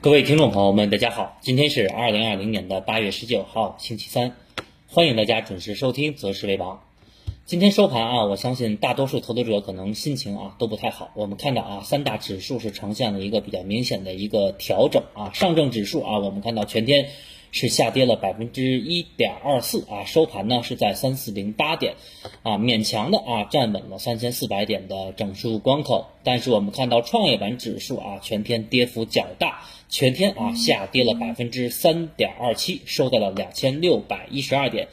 各位听众朋友们，大家好，今天是二零二零年的八月十九号，星期三，欢迎大家准时收听《择时为王》。今天收盘啊，我相信大多数投资者可能心情啊都不太好。我们看到啊，三大指数是呈现了一个比较明显的一个调整啊，上证指数啊，我们看到全天。是下跌了百分之一点二四啊，收盘呢是在三四零八点，啊，勉强的啊站稳了三千四百点的整数关口。但是我们看到创业板指数啊，全天跌幅较大，全天啊下跌了百分之三点二七，收在了两千六百一十二点。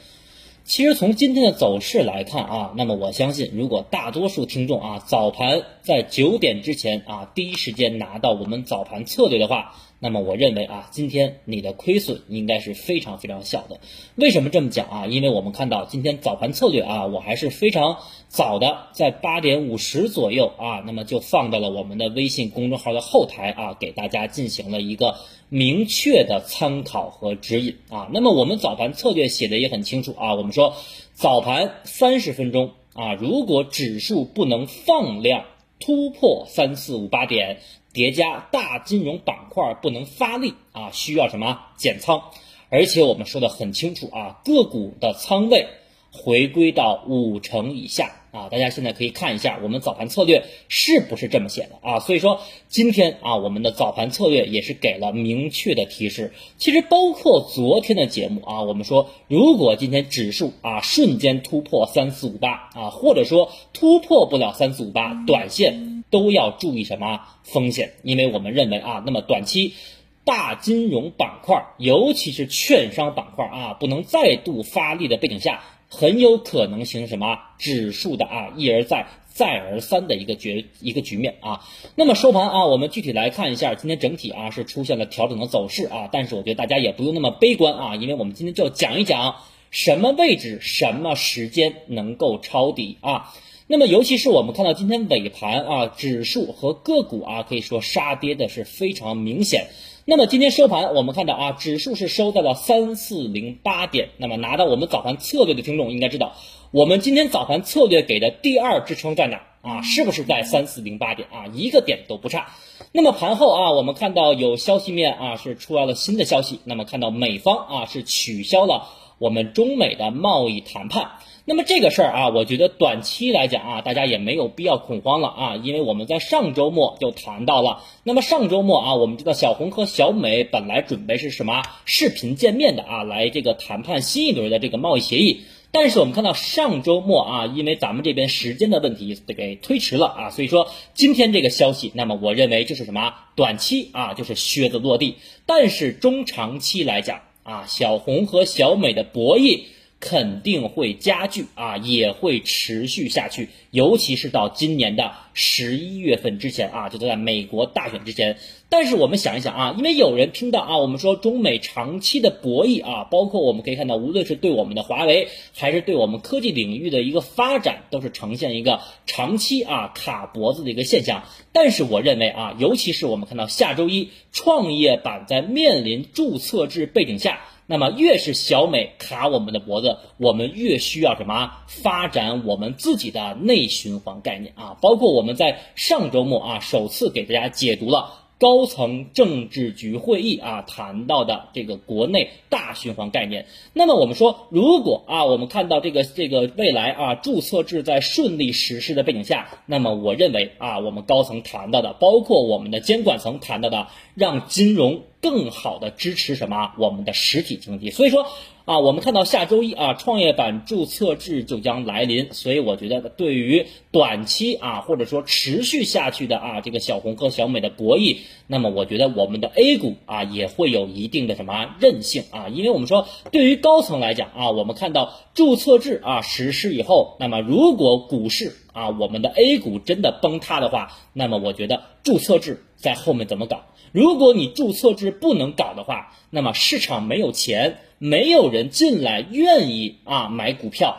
其实从今天的走势来看啊，那么我相信，如果大多数听众啊早盘在九点之前啊第一时间拿到我们早盘策略的话，那么我认为啊，今天你的亏损应该是非常非常小的。为什么这么讲啊？因为我们看到今天早盘策略啊，我还是非常早的，在八点五十左右啊，那么就放到了我们的微信公众号的后台啊，给大家进行了一个明确的参考和指引啊。那么我们早盘策略写的也很清楚啊，我们。说早盘三十分钟啊，如果指数不能放量突破三四五八点，叠加大金融板块不能发力啊，需要什么减仓？而且我们说的很清楚啊，个股的仓位回归到五成以下。啊，大家现在可以看一下我们早盘策略是不是这么写的啊？所以说今天啊，我们的早盘策略也是给了明确的提示。其实包括昨天的节目啊，我们说如果今天指数啊瞬间突破三四五八啊，或者说突破不了三四五八，短线都要注意什么风险？因为我们认为啊，那么短期大金融板块，尤其是券商板块啊，不能再度发力的背景下。很有可能形成什么指数的啊一而再再而三的一个局一个局面啊。那么收盘啊，我们具体来看一下，今天整体啊是出现了调整的走势啊。但是我觉得大家也不用那么悲观啊，因为我们今天就要讲一讲什么位置、什么时间能够抄底啊。那么尤其是我们看到今天尾盘啊，指数和个股啊可以说杀跌的是非常明显。那么今天收盘，我们看到啊，指数是收在了三四零八点。那么拿到我们早盘策略的听众应该知道，我们今天早盘策略给的第二支撑在哪啊？是不是在三四零八点啊？一个点都不差。那么盘后啊，我们看到有消息面啊是出来了新的消息。那么看到美方啊是取消了我们中美的贸易谈判。那么这个事儿啊，我觉得短期来讲啊，大家也没有必要恐慌了啊，因为我们在上周末就谈到了。那么上周末啊，我们知道小红和小美本来准备是什么视频见面的啊，来这个谈判新一轮的这个贸易协议。但是我们看到上周末啊，因为咱们这边时间的问题给推迟了啊，所以说今天这个消息，那么我认为就是什么短期啊，就是靴子落地。但是中长期来讲啊，小红和小美的博弈。肯定会加剧啊，也会持续下去，尤其是到今年的十一月份之前啊，就在美国大选之前。但是我们想一想啊，因为有人听到啊，我们说中美长期的博弈啊，包括我们可以看到，无论是对我们的华为，还是对我们科技领域的一个发展，都是呈现一个长期啊卡脖子的一个现象。但是我认为啊，尤其是我们看到下周一创业板在面临注册制背景下。那么越是小美卡我们的脖子，我们越需要什么发展我们自己的内循环概念啊！包括我们在上周末啊，首次给大家解读了。高层政治局会议啊谈到的这个国内大循环概念，那么我们说，如果啊我们看到这个这个未来啊注册制在顺利实施的背景下，那么我认为啊我们高层谈到的，包括我们的监管层谈到的，让金融更好的支持什么我们的实体经济，所以说。啊，我们看到下周一啊，创业板注册制就将来临，所以我觉得对于短期啊，或者说持续下去的啊，这个小红和小美的博弈，那么我觉得我们的 A 股啊也会有一定的什么韧性啊，因为我们说对于高层来讲啊，我们看到注册制啊实施以后，那么如果股市啊我们的 A 股真的崩塌的话，那么我觉得注册制在后面怎么搞？如果你注册制不能搞的话，那么市场没有钱，没有人进来愿意啊买股票，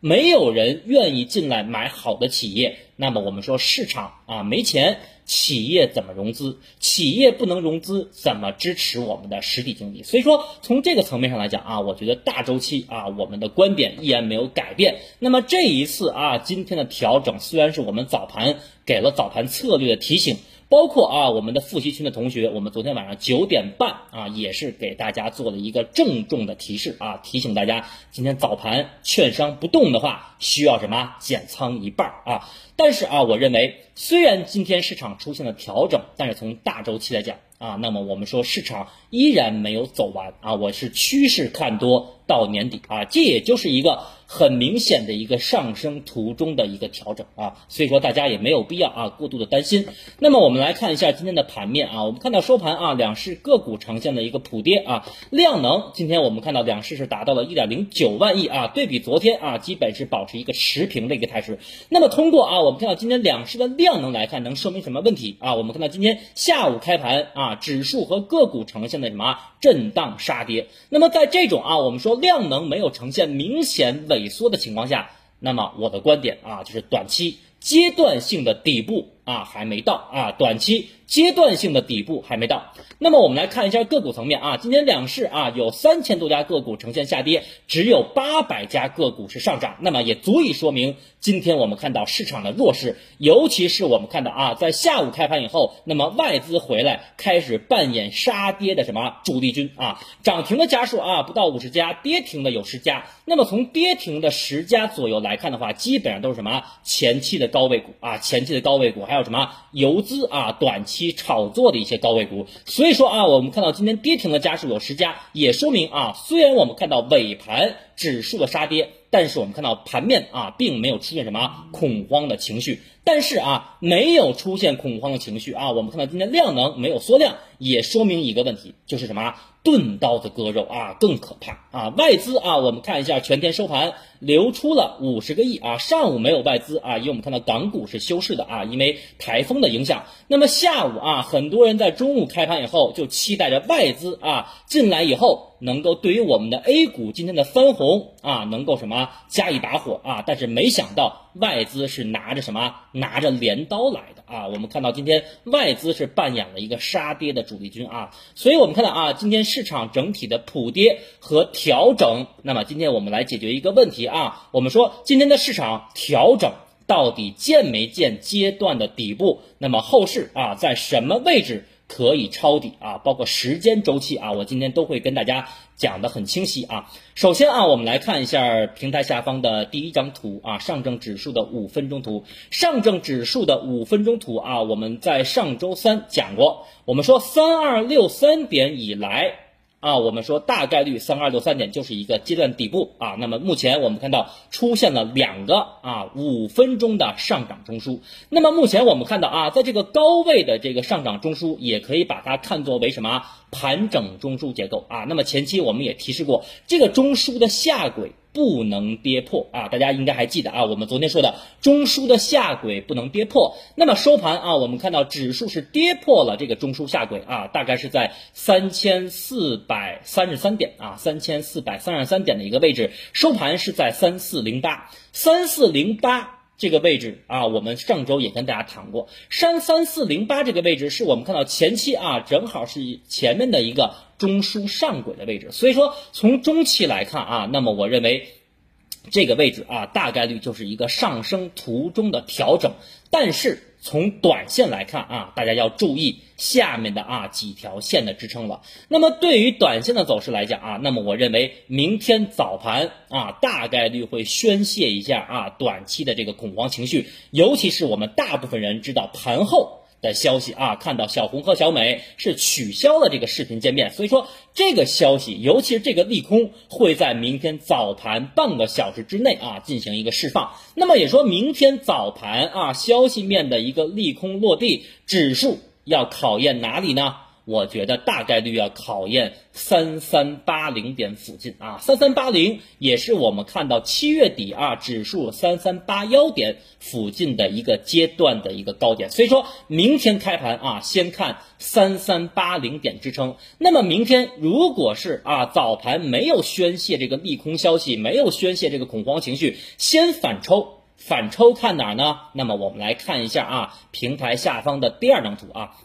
没有人愿意进来买好的企业，那么我们说市场啊没钱，企业怎么融资？企业不能融资，怎么支持我们的实体经济？所以说从这个层面上来讲啊，我觉得大周期啊我们的观点依然没有改变。那么这一次啊今天的调整，虽然是我们早盘给了早盘策略的提醒。包括啊我们的复习群的同学，我们昨天晚上九点半啊也是给大家做了一个郑重的提示啊，提醒大家今天早盘券商不动的话，需要什么减仓一半啊。但是啊，我认为虽然今天市场出现了调整，但是从大周期来讲啊，那么我们说市场依然没有走完啊，我是趋势看多。到年底啊，这也就是一个很明显的一个上升途中的一个调整啊，所以说大家也没有必要啊过度的担心。那么我们来看一下今天的盘面啊，我们看到收盘啊，两市个股呈现了一个普跌啊，量能今天我们看到两市是达到了一点零九万亿啊，对比昨天啊，基本是保持一个持平的一个态势。那么通过啊，我们看到今天两市的量能来看，能说明什么问题啊？我们看到今天下午开盘啊，指数和个股呈现的什么震荡杀跌。那么在这种啊，我们说。量能没有呈现明显萎缩的情况下，那么我的观点啊，就是短期阶段性的底部啊还没到啊，短期。阶段性的底部还没到，那么我们来看一下个股层面啊，今天两市啊有三千多家个股呈现下跌，只有八百家个股是上涨，那么也足以说明今天我们看到市场的弱势，尤其是我们看到啊，在下午开盘以后，那么外资回来开始扮演杀跌的什么主力军啊，涨停的家数啊不到五十家，跌停的有十家，那么从跌停的十家左右来看的话，基本上都是什么前期的高位股啊，前期的高位股，还还有什么游资啊，短。期炒作的一些高位股，所以说啊，我们看到今天跌停的家数有十家，也说明啊，虽然我们看到尾盘指数的杀跌，但是我们看到盘面啊，并没有出现什么恐慌的情绪。但是啊，没有出现恐慌的情绪啊，我们看到今天量能没有缩量，也说明一个问题，就是什么？钝刀子割肉啊，更可怕啊！外资啊，我们看一下全天收盘流出了五十个亿啊。上午没有外资啊，因为我们看到港股是休市的啊，因为台风的影响。那么下午啊，很多人在中午开盘以后就期待着外资啊进来以后。能够对于我们的 A 股今天的翻红啊，能够什么加一把火啊？但是没想到外资是拿着什么拿着镰刀来的啊！我们看到今天外资是扮演了一个杀跌的主力军啊，所以我们看到啊，今天市场整体的普跌和调整。那么今天我们来解决一个问题啊，我们说今天的市场调整到底见没见阶段的底部？那么后市啊，在什么位置？可以抄底啊，包括时间周期啊，我今天都会跟大家讲的很清晰啊。首先啊，我们来看一下平台下方的第一张图啊，上证指数的五分钟图。上证指数的五分钟图啊，我们在上周三讲过，我们说三二六三点以来。啊，我们说大概率三二六三点就是一个阶段底部啊。那么目前我们看到出现了两个啊五分钟的上涨中枢。那么目前我们看到啊，在这个高位的这个上涨中枢，也可以把它看作为什么盘整中枢结构啊。那么前期我们也提示过，这个中枢的下轨。不能跌破啊！大家应该还记得啊，我们昨天说的中枢的下轨不能跌破。那么收盘啊，我们看到指数是跌破了这个中枢下轨啊，大概是在三千四百三十三点啊，三千四百三十三点的一个位置，收盘是在三四零八，三四零八。这个位置啊，我们上周也跟大家谈过，三三四零八这个位置是我们看到前期啊，正好是前面的一个中枢上轨的位置，所以说从中期来看啊，那么我认为这个位置啊，大概率就是一个上升途中的调整，但是。从短线来看啊，大家要注意下面的啊几条线的支撑了。那么对于短线的走势来讲啊，那么我认为明天早盘啊大概率会宣泄一下啊短期的这个恐慌情绪，尤其是我们大部分人知道盘后。的消息啊，看到小红和小美是取消了这个视频见面，所以说这个消息，尤其是这个利空，会在明天早盘半个小时之内啊进行一个释放。那么也说明天早盘啊消息面的一个利空落地，指数要考验哪里呢？我觉得大概率要考验三三八零点附近啊，三三八零也是我们看到七月底啊指数三三八幺点附近的一个阶段的一个高点，所以说明天开盘啊，先看三三八零点支撑。那么明天如果是啊早盘没有宣泄这个利空消息，没有宣泄这个恐慌情绪，先反抽，反抽看哪儿呢？那么我们来看一下啊平台下方的第二张图啊。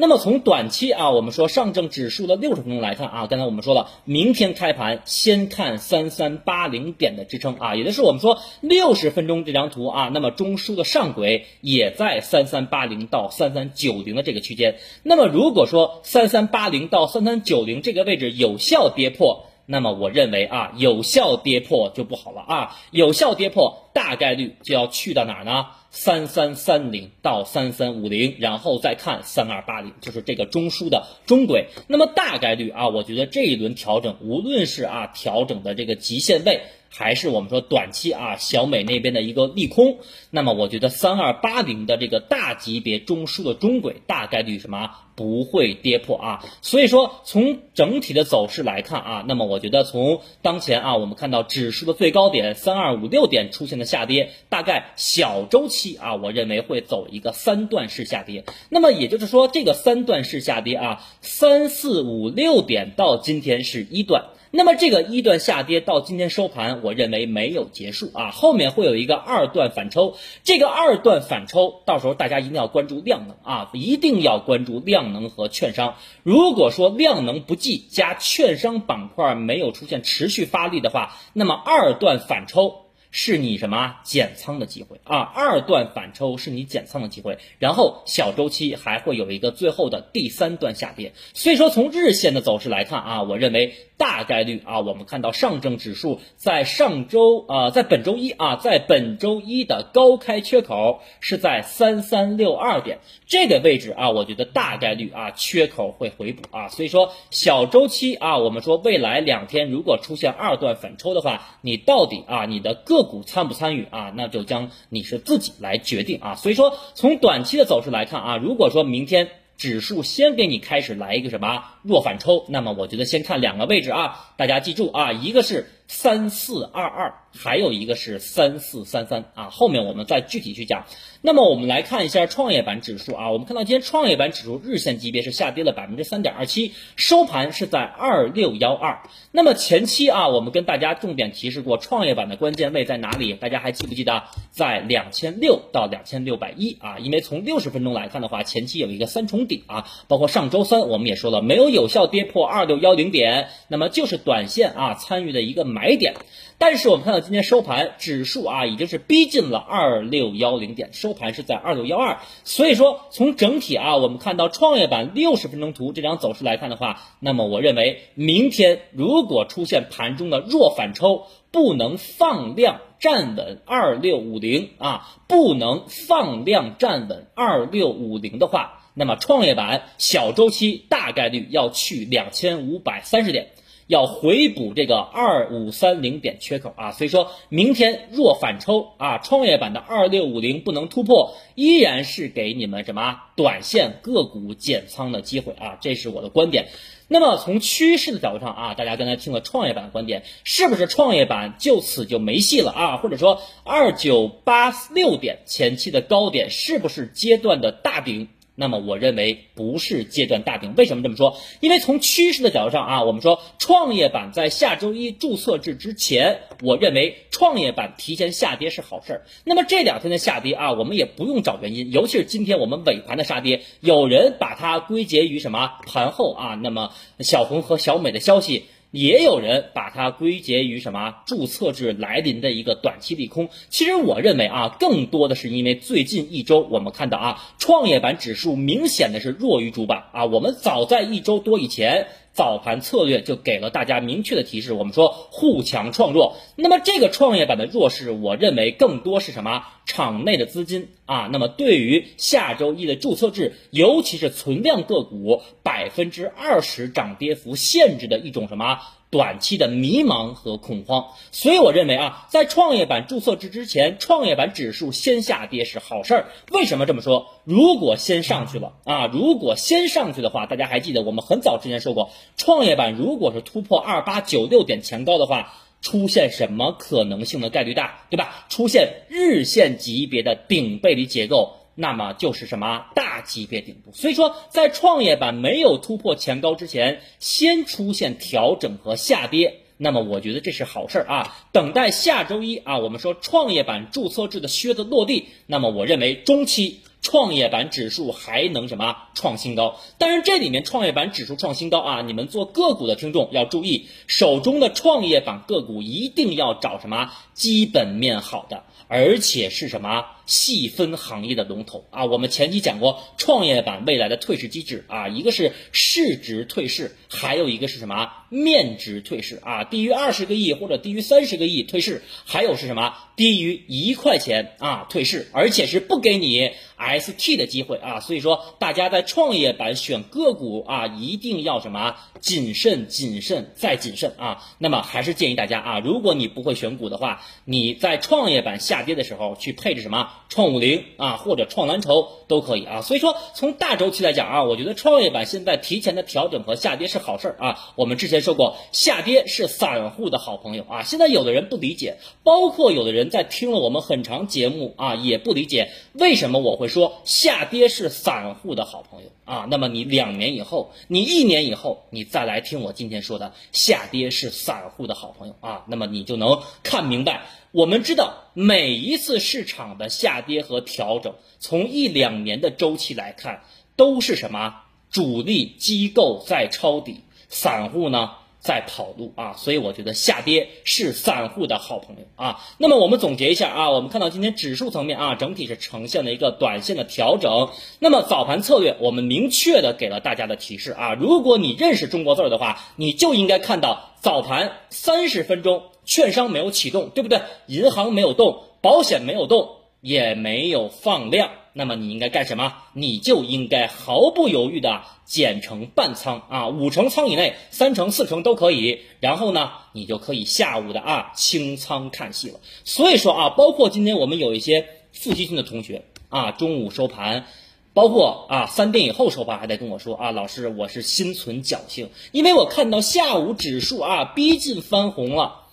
那么从短期啊，我们说上证指数的六十分钟来看啊，刚才我们说了，明天开盘先看三三八零点的支撑啊，也就是我们说六十分钟这张图啊，那么中枢的上轨也在三三八零到三三九零的这个区间。那么如果说三三八零到三三九零这个位置有效跌破，那么我认为啊，有效跌破就不好了啊，有效跌破大概率就要去到哪儿呢？三三三零到三三五零，然后再看三二八零，就是这个中枢的中轨。那么大概率啊，我觉得这一轮调整，无论是啊调整的这个极限位。还是我们说短期啊，小美那边的一个利空，那么我觉得三二八零的这个大级别中枢的中轨大概率什么不会跌破啊，所以说从整体的走势来看啊，那么我觉得从当前啊，我们看到指数的最高点三二五六点出现的下跌，大概小周期啊，我认为会走一个三段式下跌，那么也就是说这个三段式下跌啊，三四五六点到今天是一段。那么这个一段下跌到今天收盘，我认为没有结束啊，后面会有一个二段反抽。这个二段反抽，到时候大家一定要关注量能啊，一定要关注量能和券商。如果说量能不济加券商板块没有出现持续发力的话，那么二段反抽。是你什么减仓的机会啊？二段反抽是你减仓的机会，然后小周期还会有一个最后的第三段下跌。所以说从日线的走势来看啊，我认为大概率啊，我们看到上证指数在上周啊，在本周一啊，在本周一的高开缺口是在三三六二点这个位置啊，我觉得大概率啊缺口会回补啊。所以说小周期啊，我们说未来两天如果出现二段反抽的话，你到底啊你的个股参不参与啊？那就将你是自己来决定啊。所以说，从短期的走势来看啊，如果说明天指数先给你开始来一个什么弱反抽，那么我觉得先看两个位置啊，大家记住啊，一个是。三四二二，还有一个是三四三三啊，后面我们再具体去讲。那么我们来看一下创业板指数啊，我们看到今天创业板指数日线级别是下跌了百分之三点二七，收盘是在二六幺二。那么前期啊，我们跟大家重点提示过，创业板的关键位在哪里？大家还记不记得？在两千六到两千六百一啊，因为从六十分钟来看的话，前期有一个三重顶啊，包括上周三我们也说了，没有有效跌破二六幺零点，那么就是短线啊参与的一个。买买点，但是我们看到今天收盘指数啊，已经是逼近了二六幺零点，收盘是在二六幺二。所以说，从整体啊，我们看到创业板六十分钟图这张走势来看的话，那么我认为明天如果出现盘中的弱反抽，不能放量站稳二六五零啊，不能放量站稳二六五零的话，那么创业板小周期大概率要去两千五百三十点。要回补这个二五三零点缺口啊，所以说明天若反抽啊，创业板的二六五零不能突破，依然是给你们什么短线个股减仓的机会啊，这是我的观点。那么从趋势的角度上啊，大家刚才听了创业板的观点，是不是创业板就此就没戏了啊？或者说二九八六点前期的高点是不是阶段的大顶？那么我认为不是阶段大顶，为什么这么说？因为从趋势的角度上啊，我们说创业板在下周一注册制之前，我认为创业板提前下跌是好事儿。那么这两天的下跌啊，我们也不用找原因，尤其是今天我们尾盘的杀跌，有人把它归结于什么盘后啊？那么小红和小美的消息。也有人把它归结于什么注册制来临的一个短期利空。其实我认为啊，更多的是因为最近一周我们看到啊，创业板指数明显的是弱于主板啊。我们早在一周多以前。早盘策略就给了大家明确的提示，我们说互强创弱。那么这个创业板的弱势，我认为更多是什么？场内的资金啊。那么对于下周一的注册制，尤其是存量个股百分之二十涨跌幅限制的一种什么？短期的迷茫和恐慌，所以我认为啊，在创业板注册制之前，创业板指数先下跌是好事儿。为什么这么说？如果先上去了啊，如果先上去的话，大家还记得我们很早之前说过，创业板如果是突破二八九六点前高的话，出现什么可能性的概率大，对吧？出现日线级别的顶背离结构。那么就是什么大级别顶部，所以说在创业板没有突破前高之前，先出现调整和下跌，那么我觉得这是好事儿啊。等待下周一啊，我们说创业板注册制的靴子落地，那么我认为中期创业板指数还能什么创新高？但是，这里面创业板指数创新高啊，你们做个股的听众要注意，手中的创业板个股一定要找什么基本面好的。而且是什么细分行业的龙头啊？我们前期讲过创业板未来的退市机制啊，一个是市值退市，还有一个是什么面值退市啊？低于二十个亿或者低于三十个亿退市，还有是什么低于一块钱啊退市，而且是不给你 ST 的机会啊。所以说大家在创业板选个股啊，一定要什么谨慎、谨慎再谨慎啊。那么还是建议大家啊，如果你不会选股的话，你在创业板下。跌的时候去配置什么创五零啊，或者创蓝筹都可以啊。所以说从大周期来讲啊，我觉得创业板现在提前的调整和下跌是好事儿啊。我们之前说过，下跌是散户的好朋友啊。现在有的人不理解，包括有的人在听了我们很长节目啊，也不理解为什么我会说下跌是散户的好朋友啊。那么你两年以后，你一年以后，你再来听我今天说的下跌是散户的好朋友啊，那么你就能看明白。我们知道，每一次市场的下跌和调整，从一两年的周期来看，都是什么？主力机构在抄底，散户呢在跑路啊！所以我觉得下跌是散户的好朋友啊。那么我们总结一下啊，我们看到今天指数层面啊，整体是呈现了一个短线的调整。那么早盘策略，我们明确的给了大家的提示啊，如果你认识中国字的话，你就应该看到早盘三十分钟。券商没有启动，对不对？银行没有动，保险没有动，也没有放量。那么你应该干什么？你就应该毫不犹豫的减成半仓啊，五成仓以内，三成、四成都可以。然后呢，你就可以下午的啊清仓看戏了。所以说啊，包括今天我们有一些复习性的同学啊，中午收盘，包括啊三点以后收盘，还在跟我说啊，老师，我是心存侥幸，因为我看到下午指数啊逼近翻红了。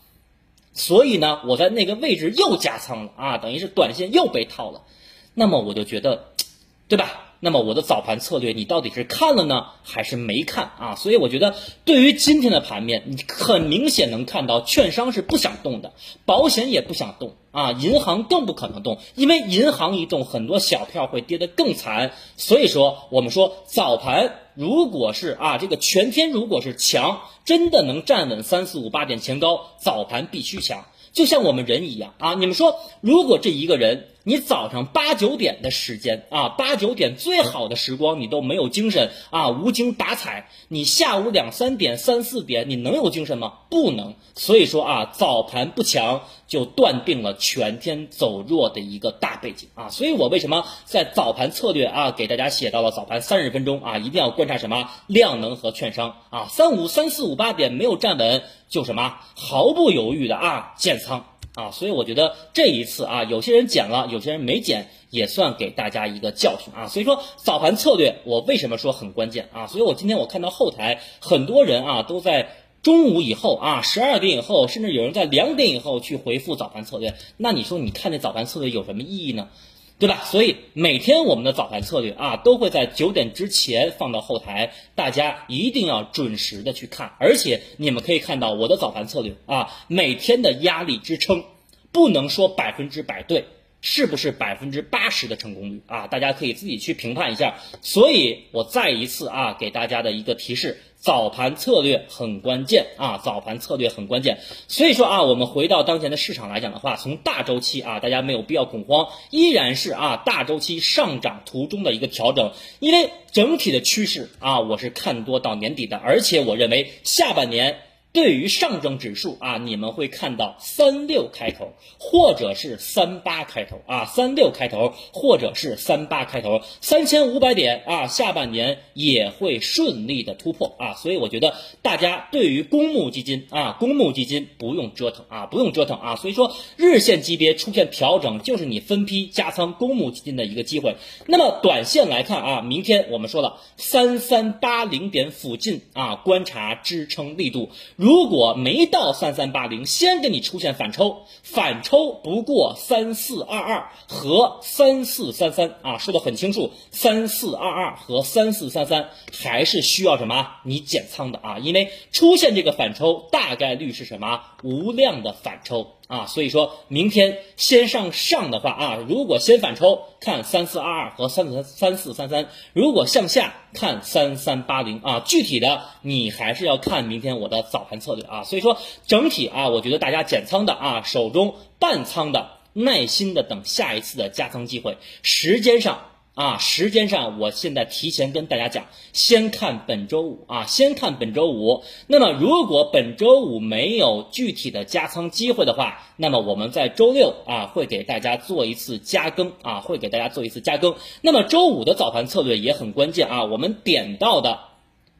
所以呢，我在那个位置又加仓了啊，等于是短线又被套了。那么我就觉得，对吧？那么我的早盘策略，你到底是看了呢，还是没看啊？所以我觉得，对于今天的盘面，你很明显能看到，券商是不想动的，保险也不想动啊，银行更不可能动，因为银行一动，很多小票会跌得更惨。所以说，我们说早盘如果是啊，这个全天如果是强，真的能站稳三四五八点前高，早盘必须强。就像我们人一样啊，你们说，如果这一个人，你早上八九点的时间啊，八九点最好的时光，你都没有精神啊，无精打采，你下午两三点、三四点，你能有精神吗？不能。所以说啊，早盘不强，就断定了全天走弱的一个大背景啊。所以我为什么在早盘策略啊，给大家写到了早盘三十分钟啊，一定要观察什么量能和券商啊，三五三四五八点没有站稳。就什么毫不犹豫的啊建仓啊，所以我觉得这一次啊，有些人减了，有些人没减，也算给大家一个教训啊。所以说早盘策略，我为什么说很关键啊？所以我今天我看到后台很多人啊都在中午以后啊十二点以后，甚至有人在两点以后去回复早盘策略，那你说你看这早盘策略有什么意义呢？对吧？所以每天我们的早盘策略啊，都会在九点之前放到后台，大家一定要准时的去看。而且你们可以看到我的早盘策略啊，每天的压力支撑，不能说百分之百对。是不是百分之八十的成功率啊？大家可以自己去评判一下。所以我再一次啊，给大家的一个提示：早盘策略很关键啊，早盘策略很关键。所以说啊，我们回到当前的市场来讲的话，从大周期啊，大家没有必要恐慌，依然是啊大周期上涨途中的一个调整，因为整体的趋势啊，我是看多到年底的，而且我认为下半年。对于上证指数啊，你们会看到三六开头，或者是三八开头啊，三六开头，或者是三八开头，三千五百点啊，下半年也会顺利的突破啊，所以我觉得大家对于公募基金啊，公募基金不用折腾啊，不用折腾啊，所以说日线级别出现调整，就是你分批加仓公募基金的一个机会。那么短线来看啊，明天我们说了三三八零点附近啊，观察支撑力度。如果没到三三八零，先给你出现反抽，反抽不过三四二二和三四三三啊，说的很清楚，三四二二和三四三三还是需要什么？你减仓的啊，因为出现这个反抽，大概率是什么？无量的反抽。啊，所以说明天先上上的话啊，如果先反抽看三四二二和三四三四三三，如果向下看三三八零啊，具体的你还是要看明天我的早盘策略啊。所以说整体啊，我觉得大家减仓的啊，手中半仓的，耐心的等下一次的加仓机会，时间上。啊，时间上，我现在提前跟大家讲，先看本周五啊，先看本周五。那么，如果本周五没有具体的加仓机会的话，那么我们在周六啊会给大家做一次加更啊，会给大家做一次加更。那么周五的早盘策略也很关键啊，我们点到的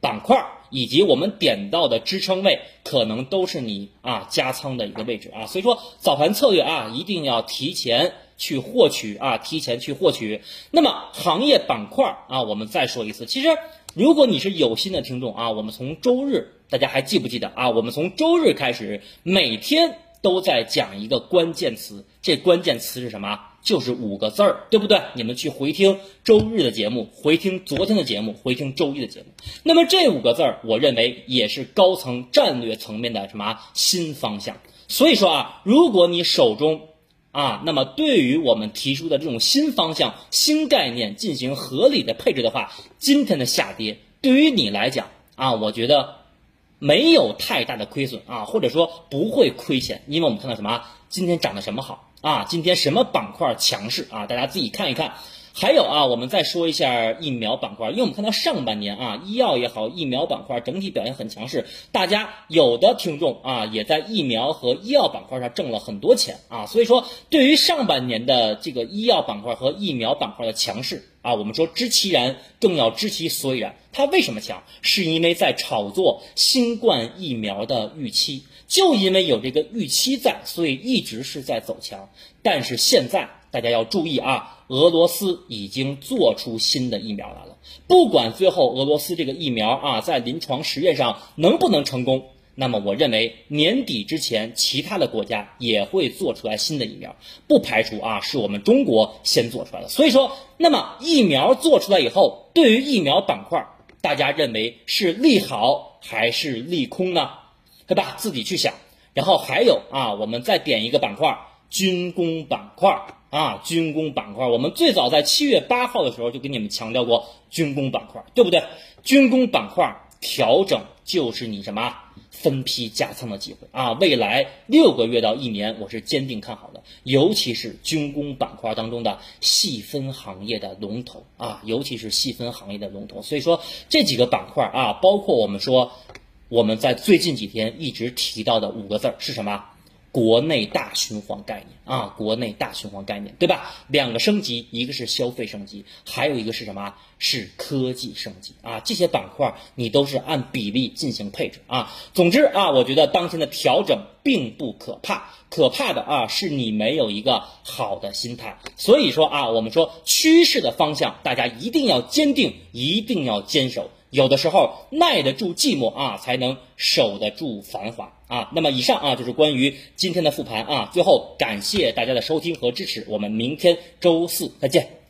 板块以及我们点到的支撑位，可能都是你啊加仓的一个位置啊。所以说，早盘策略啊，一定要提前。去获取啊，提前去获取。那么行业板块啊，我们再说一次。其实，如果你是有心的听众啊，我们从周日，大家还记不记得啊？我们从周日开始，每天都在讲一个关键词，这关键词是什么？就是五个字儿，对不对？你们去回听周日的节目，回听昨天的节目，回听周一的节目。那么这五个字儿，我认为也是高层战略层面的什么新方向。所以说啊，如果你手中啊，那么对于我们提出的这种新方向、新概念进行合理的配置的话，今天的下跌对于你来讲啊，我觉得没有太大的亏损啊，或者说不会亏钱，因为我们看到什么？今天涨的什么好啊？今天什么板块强势啊？大家自己看一看。还有啊，我们再说一下疫苗板块，因为我们看到上半年啊，医药也好，疫苗板块整体表现很强势，大家有的听众啊，也在疫苗和医药板块上挣了很多钱啊，所以说对于上半年的这个医药板块和疫苗板块的强势啊，我们说知其然，更要知其所以然。它为什么强？是因为在炒作新冠疫苗的预期，就因为有这个预期在，所以一直是在走强。但是现在大家要注意啊。俄罗斯已经做出新的疫苗来了，不管最后俄罗斯这个疫苗啊在临床实验上能不能成功，那么我认为年底之前其他的国家也会做出来新的疫苗，不排除啊是我们中国先做出来的。所以说，那么疫苗做出来以后，对于疫苗板块，大家认为是利好还是利空呢？对吧？自己去想。然后还有啊，我们再点一个板块，军工板块。啊，军工板块，我们最早在七月八号的时候就给你们强调过军工板块，对不对？军工板块调整就是你什么分批加仓的机会啊！未来六个月到一年，我是坚定看好的，尤其是军工板块当中的细分行业的龙头啊，尤其是细分行业的龙头。所以说这几个板块啊，包括我们说我们在最近几天一直提到的五个字儿是什么？国内大循环概念啊，国内大循环概念，对吧？两个升级，一个是消费升级，还有一个是什么？是科技升级啊！这些板块你都是按比例进行配置啊。总之啊，我觉得当前的调整并不可怕，可怕的啊是你没有一个好的心态。所以说啊，我们说趋势的方向，大家一定要坚定，一定要坚守。有的时候耐得住寂寞啊，才能守得住繁华啊。那么以上啊就是关于今天的复盘啊。最后感谢大家的收听和支持，我们明天周四再见。